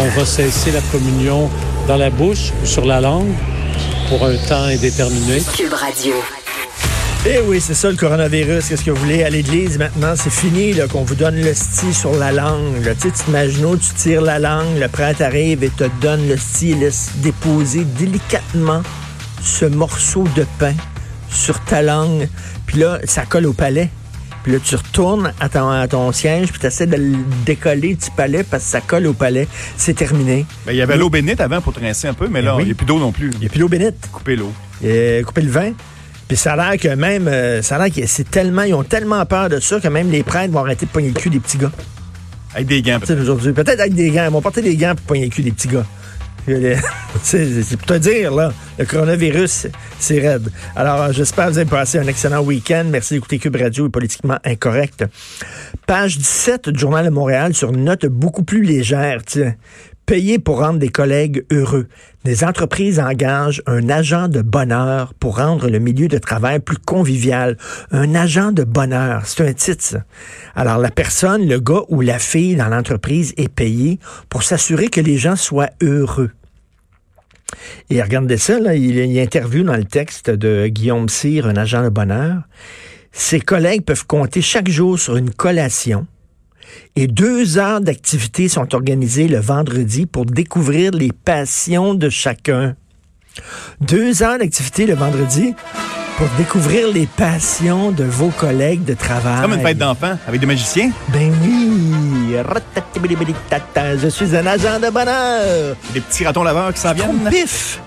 On va cesser la communion dans la bouche ou sur la langue pour un temps indéterminé. Cube Radio. Eh oui, c'est ça le coronavirus. Qu'est-ce que vous voulez? À l'église maintenant? C'est fini là, qu'on vous donne le sti sur la langue. Là. Tu sais, tu t'imagines, tu tires la langue, le prêtre arrive et te donne le sti et laisse déposer délicatement ce morceau de pain sur ta langue. Puis là, ça colle au palais. Puis là, tu retournes à ton, à ton siège, puis tu essaies de le décoller du palais parce que ça colle au palais. C'est terminé. Ben, il y avait l'eau bénite avant pour trincer un peu, mais là, oui. il n'y a plus d'eau non plus. Il n'y a plus d'eau bénite. Couper l'eau. Couper le vin. Puis ça a l'air que même, euh, ça a l'air que c'est tellement, ils ont tellement peur de ça que même les prêtres vont arrêter de pogner le cul des petits gars. Avec des gants. Aujourd'hui. Peut-être avec des gants. Ils vont porter des gants pour pogner le cul des petits gars. c'est pour te dire, là, le coronavirus, c'est raide. Alors, j'espère que vous avez passé un excellent week-end. Merci d'écouter Cube Radio et Politiquement Incorrect. Page 17 du Journal de Montréal sur une note beaucoup plus légère, tiens. Payer pour rendre des collègues heureux. Des entreprises engagent un agent de bonheur pour rendre le milieu de travail plus convivial. Un agent de bonheur, c'est un titre. ça. Alors la personne, le gars ou la fille dans l'entreprise est payé pour s'assurer que les gens soient heureux. Et regardez ça, là, il a interview dans le texte de Guillaume Cyr, un agent de bonheur. Ses collègues peuvent compter chaque jour sur une collation et deux heures d'activité sont organisées le vendredi pour découvrir les passions de chacun. Deux heures d'activité le vendredi pour découvrir les passions de vos collègues de travail. Comme une fête d'enfants avec des magiciens? Ben oui. Je suis un agent de bonheur. Des petits ratons laveurs qui s'en viennent? Pif!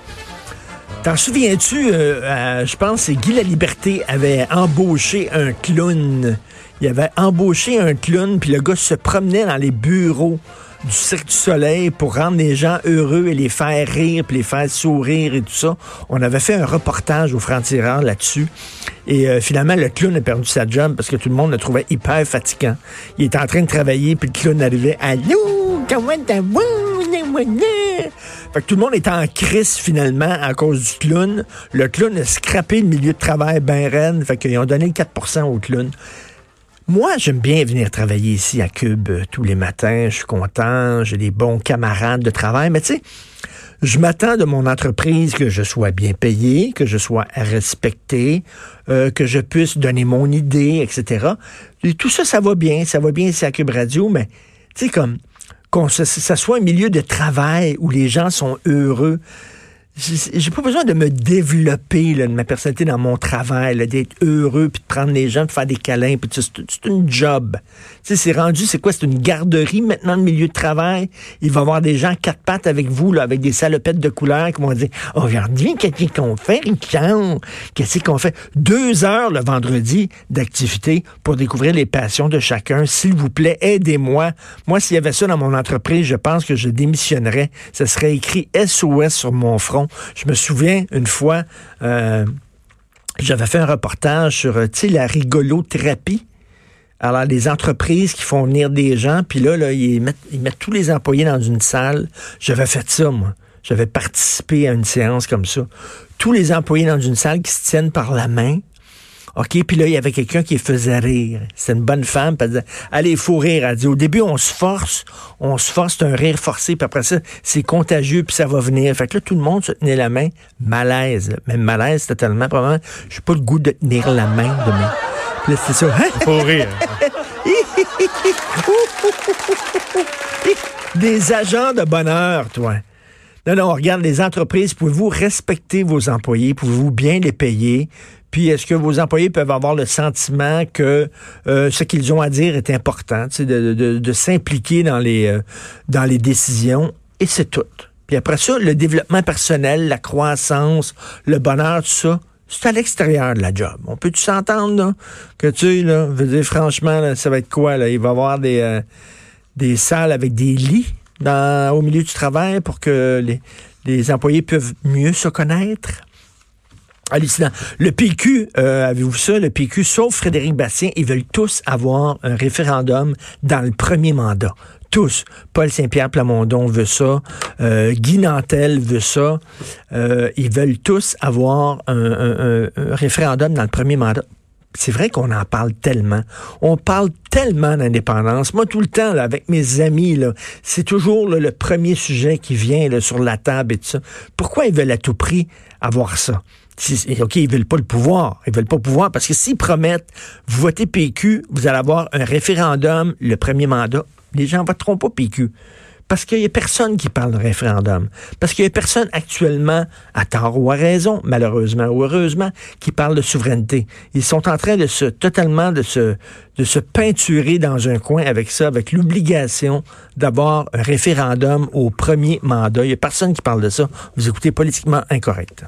T'en souviens-tu, euh, euh, je pense que c'est Guy Laliberté avait embauché un clown. Il avait embauché un clown, puis le gars se promenait dans les bureaux du Cirque du Soleil pour rendre les gens heureux et les faire rire, puis les faire sourire et tout ça. On avait fait un reportage au franc-tireur là-dessus. Et euh, finalement, le clown a perdu sa job parce que tout le monde le trouvait hyper fatigant. Il était en train de travailler, puis le clown arrivait « Allô, comment fait que tout le monde est en crise finalement à cause du clown. Le clown a scrappé le milieu de travail ben raide. Fait qu'ils ont donné le 4% au clown. Moi, j'aime bien venir travailler ici à Cube euh, tous les matins. Je suis content. J'ai des bons camarades de travail. Mais tu sais, je m'attends de mon entreprise que je sois bien payé, que je sois respecté, euh, que je puisse donner mon idée, etc. Et tout ça, ça va bien. Ça va bien ici à Cube Radio. Mais tu sais, comme qu'on ça soit un milieu de travail où les gens sont heureux. J'ai pas besoin de me développer là, de ma personnalité dans mon travail, d'être heureux, puis de prendre les gens, de faire des câlins, puis ça, c'est une job. Tu sais, c'est rendu, c'est quoi? C'est une garderie maintenant, le milieu de travail? Il va y avoir des gens quatre pattes avec vous, là, avec des salopettes de couleur qui vont dire Oh, regardez, qu'est-ce qu'on fait, Richard? Qu'est-ce qu'on fait? Deux heures le vendredi d'activité pour découvrir les passions de chacun. S'il vous plaît, aidez-moi. Moi, s'il y avait ça dans mon entreprise, je pense que je démissionnerais. Ce serait écrit SOS sur mon front. Je me souviens une fois, euh, j'avais fait un reportage sur, euh, la rigolothérapie. Alors, les entreprises qui font venir des gens, puis là, ils mettent tous les employés dans une salle. J'avais fait ça, moi. J'avais participé à une séance comme ça. Tous les employés dans une salle qui se tiennent par la main. OK, puis là, il y avait quelqu'un qui faisait rire. C'est une bonne femme, puis elle disait, allez, il faut rire. Elle dit, au début, on se force, on se force, c'est un rire forcé, puis après ça, c'est contagieux, puis ça va venir. Fait que là, tout le monde se tenait la main, malaise. Même malaise, totalement, probablement, j'ai pas le goût de tenir la main de mes... Puis là, c'est ça. Hein? Faut rire. Des agents de bonheur, toi. Non, non, regarde, les entreprises, pouvez-vous respecter vos employés? Pouvez-vous bien les payer? Puis est-ce que vos employés peuvent avoir le sentiment que euh, ce qu'ils ont à dire est important, de, de, de s'impliquer dans les euh, dans les décisions? Et c'est tout. Puis après ça, le développement personnel, la croissance, le bonheur, tout ça, c'est à l'extérieur de la job. On peut-tu s'entendre? Que tu là, veux dire, franchement, là, ça va être quoi, là? Il va y avoir des, euh, des salles avec des lits dans, au milieu du travail pour que les, les employés peuvent mieux se connaître? Hallucinant. Le PQ, euh, avez-vous ça? Le PQ, sauf Frédéric Bastien, ils veulent tous avoir un référendum dans le premier mandat. Tous. Paul Saint-Pierre Plamondon veut ça. Euh, Guy Nantel veut ça. Euh, ils veulent tous avoir un, référendum dans le premier mandat. C'est vrai qu'on en parle tellement. On parle tellement d'indépendance. Moi, tout le temps, avec mes amis, c'est toujours le premier sujet qui vient sur la table et tout ça. Pourquoi ils veulent à tout prix avoir ça? OK, ils veulent pas le pouvoir. Ils veulent pas le pouvoir parce que s'ils promettent, vous votez PQ, vous allez avoir un référendum, le premier mandat. Les gens voteront pas PQ. Parce qu'il n'y a personne qui parle de référendum. Parce qu'il n'y a personne actuellement, à tort ou à raison, malheureusement ou heureusement, qui parle de souveraineté. Ils sont en train de se, totalement de se, de se peinturer dans un coin avec ça, avec l'obligation d'avoir un référendum au premier mandat. Il n'y a personne qui parle de ça. Vous écoutez politiquement incorrect.